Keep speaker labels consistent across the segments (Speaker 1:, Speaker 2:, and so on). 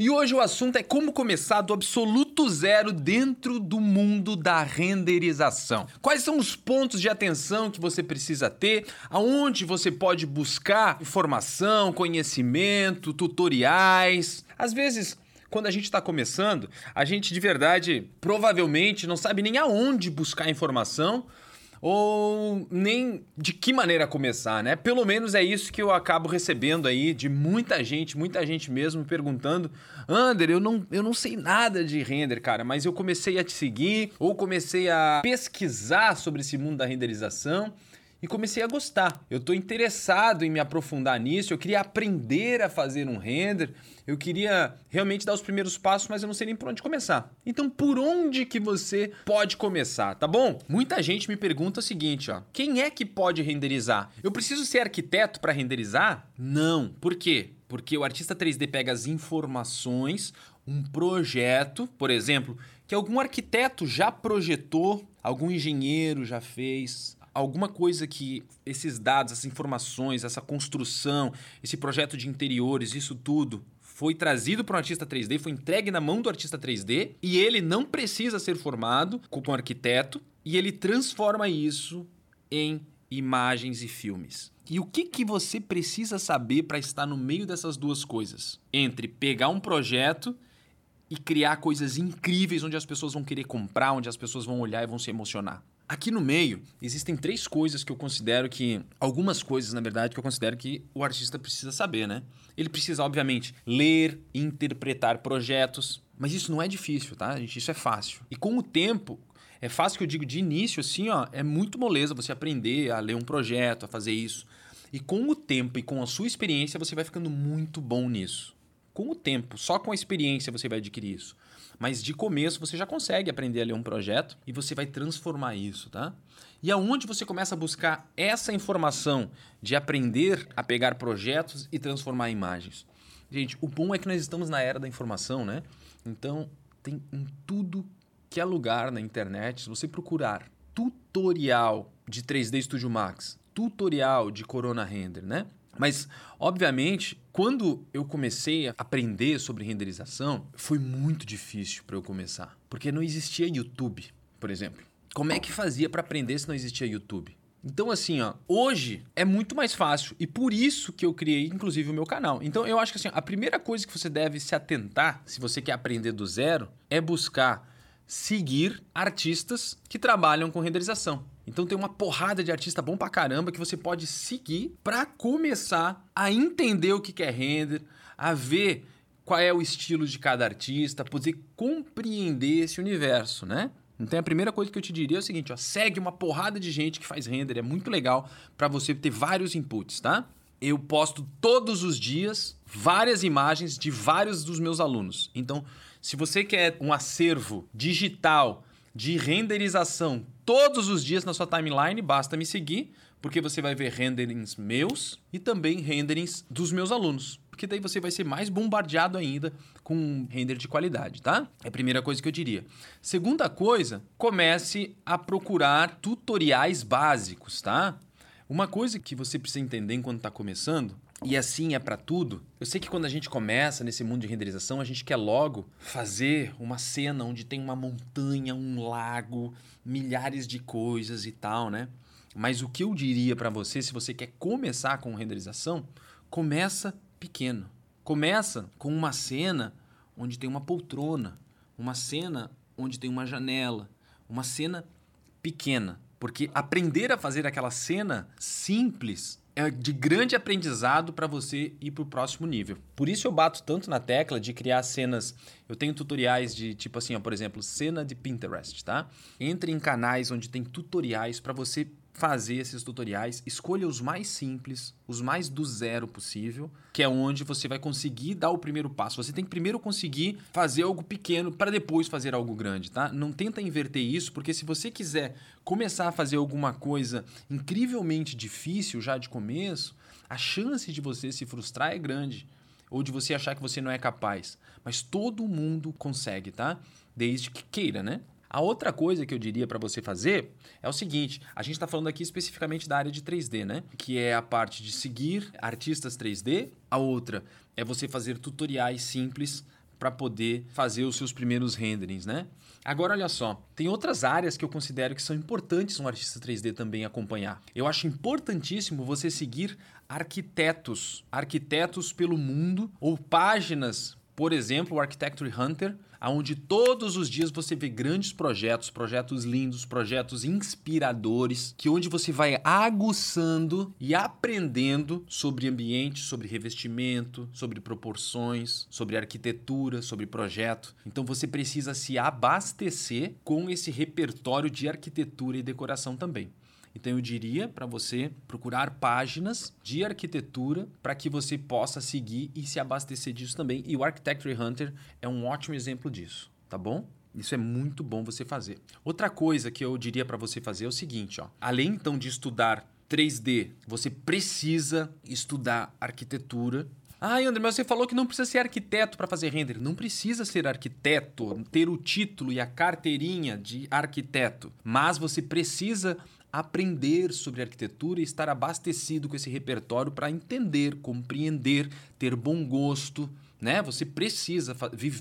Speaker 1: E hoje o assunto é como começar do absoluto zero dentro do mundo da renderização. Quais são os pontos de atenção que você precisa ter? Aonde você pode buscar informação, conhecimento, tutoriais? Às vezes quando a gente está começando, a gente de verdade provavelmente não sabe nem aonde buscar informação ou nem de que maneira começar, né? Pelo menos é isso que eu acabo recebendo aí de muita gente, muita gente mesmo perguntando: Ander, eu não, eu não sei nada de render, cara, mas eu comecei a te seguir ou comecei a pesquisar sobre esse mundo da renderização e comecei a gostar. Eu estou interessado em me aprofundar nisso, eu queria aprender a fazer um render, eu queria realmente dar os primeiros passos, mas eu não sei nem por onde começar. Então, por onde que você pode começar, tá bom? Muita gente me pergunta o seguinte, ó: quem é que pode renderizar? Eu preciso ser arquiteto para renderizar? Não. Por quê? Porque o artista 3D pega as informações, um projeto, por exemplo, que algum arquiteto já projetou, algum engenheiro já fez, alguma coisa que esses dados, essas informações, essa construção, esse projeto de interiores, isso tudo foi trazido para um artista 3D, foi entregue na mão do artista 3D e ele não precisa ser formado como arquiteto e ele transforma isso em imagens e filmes. E o que, que você precisa saber para estar no meio dessas duas coisas? Entre pegar um projeto e criar coisas incríveis onde as pessoas vão querer comprar, onde as pessoas vão olhar e vão se emocionar. Aqui no meio, existem três coisas que eu considero que. Algumas coisas, na verdade, que eu considero que o artista precisa saber, né? Ele precisa, obviamente, ler, interpretar projetos. Mas isso não é difícil, tá, gente? Isso é fácil. E com o tempo, é fácil que eu digo de início, assim, ó, é muito moleza você aprender a ler um projeto, a fazer isso. E com o tempo e com a sua experiência, você vai ficando muito bom nisso. Com o tempo, só com a experiência você vai adquirir isso. Mas de começo você já consegue aprender a ler um projeto e você vai transformar isso, tá? E aonde você começa a buscar essa informação de aprender a pegar projetos e transformar imagens? Gente, o bom é que nós estamos na era da informação, né? Então, tem em tudo que é lugar na internet, se você procurar tutorial de 3D Studio Max, tutorial de Corona Render, né? Mas, obviamente, quando eu comecei a aprender sobre renderização, foi muito difícil para eu começar. Porque não existia YouTube, por exemplo. Como é que fazia para aprender se não existia YouTube? Então, assim, ó, hoje é muito mais fácil e por isso que eu criei, inclusive, o meu canal. Então, eu acho que assim, a primeira coisa que você deve se atentar, se você quer aprender do zero, é buscar seguir artistas que trabalham com renderização. Então tem uma porrada de artista bom pra caramba que você pode seguir para começar a entender o que é render, a ver qual é o estilo de cada artista, poder compreender esse universo, né? Então a primeira coisa que eu te diria é o seguinte, ó, segue uma porrada de gente que faz render, é muito legal para você ter vários inputs, tá? Eu posto todos os dias várias imagens de vários dos meus alunos. Então, se você quer um acervo digital de renderização todos os dias na sua timeline, basta me seguir, porque você vai ver renderings meus e também renderings dos meus alunos. Porque daí você vai ser mais bombardeado ainda com render de qualidade, tá? É a primeira coisa que eu diria. Segunda coisa, comece a procurar tutoriais básicos, tá? Uma coisa que você precisa entender enquanto está começando e assim é para tudo. Eu sei que quando a gente começa nesse mundo de renderização, a gente quer logo fazer uma cena onde tem uma montanha, um lago, milhares de coisas e tal, né? Mas o que eu diria para você, se você quer começar com renderização, começa pequeno. Começa com uma cena onde tem uma poltrona, uma cena onde tem uma janela, uma cena pequena. Porque aprender a fazer aquela cena simples é de grande aprendizado para você ir para o próximo nível. Por isso eu bato tanto na tecla de criar cenas. Eu tenho tutoriais de tipo assim, ó, por exemplo, cena de Pinterest, tá? Entre em canais onde tem tutoriais para você fazer esses tutoriais, escolha os mais simples, os mais do zero possível, que é onde você vai conseguir dar o primeiro passo. Você tem que primeiro conseguir fazer algo pequeno para depois fazer algo grande, tá? Não tenta inverter isso, porque se você quiser começar a fazer alguma coisa incrivelmente difícil já de começo, a chance de você se frustrar é grande ou de você achar que você não é capaz. Mas todo mundo consegue, tá? Desde que queira, né? A outra coisa que eu diria para você fazer é o seguinte: a gente está falando aqui especificamente da área de 3D, né? Que é a parte de seguir artistas 3D. A outra é você fazer tutoriais simples para poder fazer os seus primeiros renderings, né? Agora olha só, tem outras áreas que eu considero que são importantes um artista 3D também acompanhar. Eu acho importantíssimo você seguir arquitetos, arquitetos pelo mundo ou páginas por exemplo, o Architecture Hunter, onde todos os dias você vê grandes projetos, projetos lindos, projetos inspiradores, que onde você vai aguçando e aprendendo sobre ambiente, sobre revestimento, sobre proporções, sobre arquitetura, sobre projeto. Então você precisa se abastecer com esse repertório de arquitetura e decoração também. Então eu diria para você procurar páginas de arquitetura para que você possa seguir e se abastecer disso também. E o Architecture Hunter é um ótimo exemplo disso, tá bom? Isso é muito bom você fazer. Outra coisa que eu diria para você fazer é o seguinte, ó. Além então de estudar 3D, você precisa estudar arquitetura ah, André, mas você falou que não precisa ser arquiteto para fazer render. Não precisa ser arquiteto, ter o título e a carteirinha de arquiteto. Mas você precisa aprender sobre arquitetura e estar abastecido com esse repertório para entender, compreender, ter bom gosto. Né? Você precisa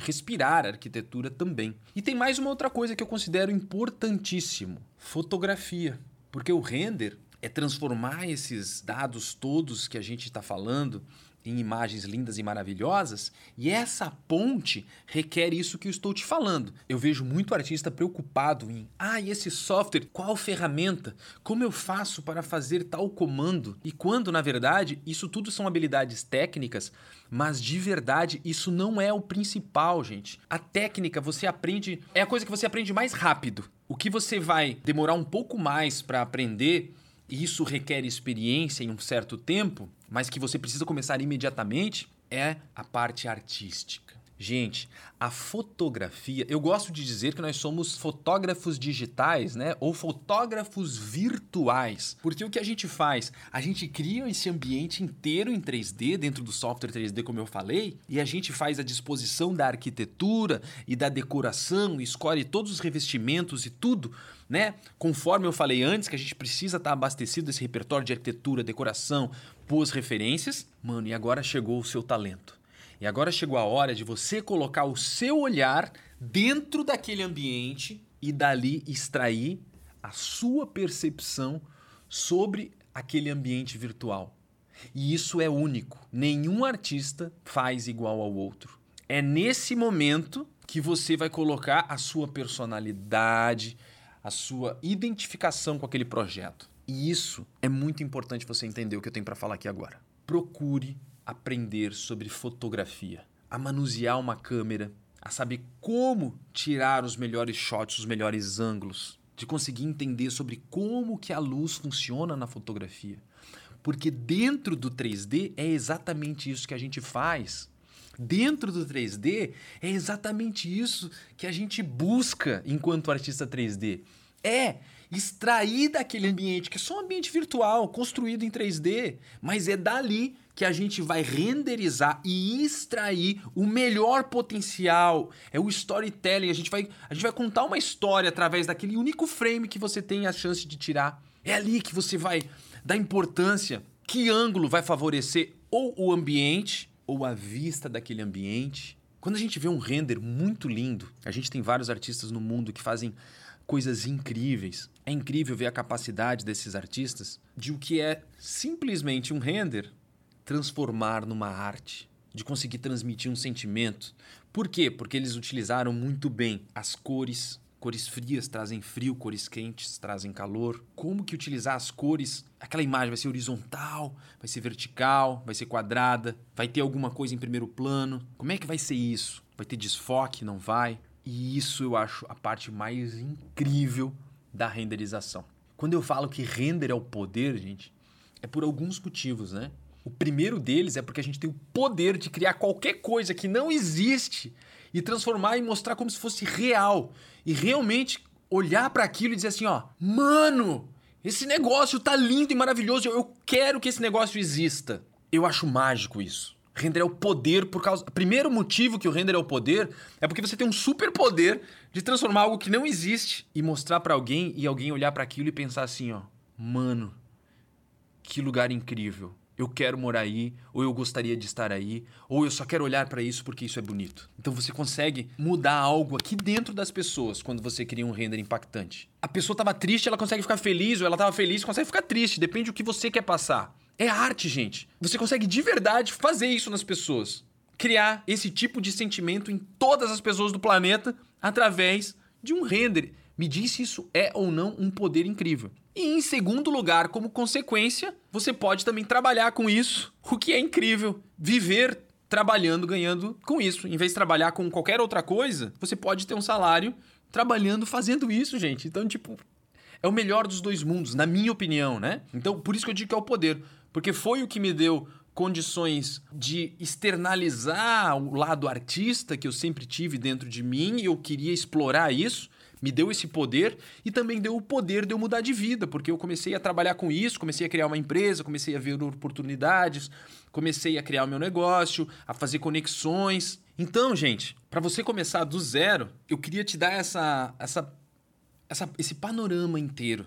Speaker 1: respirar arquitetura também. E tem mais uma outra coisa que eu considero importantíssimo: fotografia. Porque o render é transformar esses dados todos que a gente está falando em imagens lindas e maravilhosas, e essa ponte requer isso que eu estou te falando. Eu vejo muito artista preocupado em, ah, e esse software, qual ferramenta? Como eu faço para fazer tal comando? E quando, na verdade, isso tudo são habilidades técnicas, mas de verdade isso não é o principal, gente. A técnica você aprende, é a coisa que você aprende mais rápido. O que você vai demorar um pouco mais para aprender e isso requer experiência em um certo tempo, mas que você precisa começar imediatamente, é a parte artística. Gente, a fotografia, eu gosto de dizer que nós somos fotógrafos digitais, né? Ou fotógrafos virtuais. Porque o que a gente faz? A gente cria esse ambiente inteiro em 3D, dentro do software 3D, como eu falei, e a gente faz a disposição da arquitetura e da decoração, escolhe todos os revestimentos e tudo, né? Conforme eu falei antes, que a gente precisa estar abastecido desse repertório de arquitetura, decoração, boas referências. Mano, e agora chegou o seu talento. E agora chegou a hora de você colocar o seu olhar dentro daquele ambiente e dali extrair a sua percepção sobre aquele ambiente virtual. E isso é único. Nenhum artista faz igual ao outro. É nesse momento que você vai colocar a sua personalidade, a sua identificação com aquele projeto. E isso é muito importante você entender o que eu tenho para falar aqui agora. Procure aprender sobre fotografia, a manusear uma câmera, a saber como tirar os melhores shots, os melhores ângulos, de conseguir entender sobre como que a luz funciona na fotografia. Porque dentro do 3D é exatamente isso que a gente faz. Dentro do 3D é exatamente isso que a gente busca enquanto artista 3D. É extrair daquele ambiente, que é só um ambiente virtual, construído em 3D, mas é dali que a gente vai renderizar e extrair o melhor potencial. É o storytelling. A gente vai, a gente vai contar uma história através daquele único frame que você tem a chance de tirar. É ali que você vai dar importância. Que ângulo vai favorecer ou o ambiente ou a vista daquele ambiente. Quando a gente vê um render muito lindo, a gente tem vários artistas no mundo que fazem coisas incríveis. É incrível ver a capacidade desses artistas de o que é simplesmente um render transformar numa arte, de conseguir transmitir um sentimento. Por quê? Porque eles utilizaram muito bem as cores. Cores frias trazem frio, cores quentes trazem calor. Como que utilizar as cores? Aquela imagem vai ser horizontal, vai ser vertical, vai ser quadrada, vai ter alguma coisa em primeiro plano. Como é que vai ser isso? Vai ter desfoque? Não vai? E isso eu acho a parte mais incrível da renderização. Quando eu falo que render é o poder, gente, é por alguns motivos, né? O primeiro deles é porque a gente tem o poder de criar qualquer coisa que não existe e transformar e mostrar como se fosse real. E realmente olhar para aquilo e dizer assim, ó, mano, esse negócio tá lindo e maravilhoso, eu quero que esse negócio exista. Eu acho mágico isso. Render é o poder por causa. O primeiro motivo que o render é o poder é porque você tem um super poder de transformar algo que não existe e mostrar para alguém e alguém olhar para aquilo e pensar assim, ó, mano, que lugar incrível eu quero morar aí, ou eu gostaria de estar aí, ou eu só quero olhar para isso porque isso é bonito. Então você consegue mudar algo aqui dentro das pessoas quando você cria um render impactante. A pessoa estava triste, ela consegue ficar feliz, ou ela estava feliz, consegue ficar triste, depende do que você quer passar. É arte, gente. Você consegue de verdade fazer isso nas pessoas. Criar esse tipo de sentimento em todas as pessoas do planeta através de um render. Me diz se isso é ou não um poder incrível. E em segundo lugar, como consequência, você pode também trabalhar com isso, o que é incrível. Viver trabalhando, ganhando com isso. Em vez de trabalhar com qualquer outra coisa, você pode ter um salário trabalhando, fazendo isso, gente. Então, tipo, é o melhor dos dois mundos, na minha opinião, né? Então, por isso que eu digo que é o poder. Porque foi o que me deu condições de externalizar o lado artista que eu sempre tive dentro de mim e eu queria explorar isso me deu esse poder e também deu o poder de eu mudar de vida, porque eu comecei a trabalhar com isso, comecei a criar uma empresa, comecei a ver oportunidades, comecei a criar o meu negócio, a fazer conexões. Então, gente, para você começar do zero, eu queria te dar essa, essa, essa, esse panorama inteiro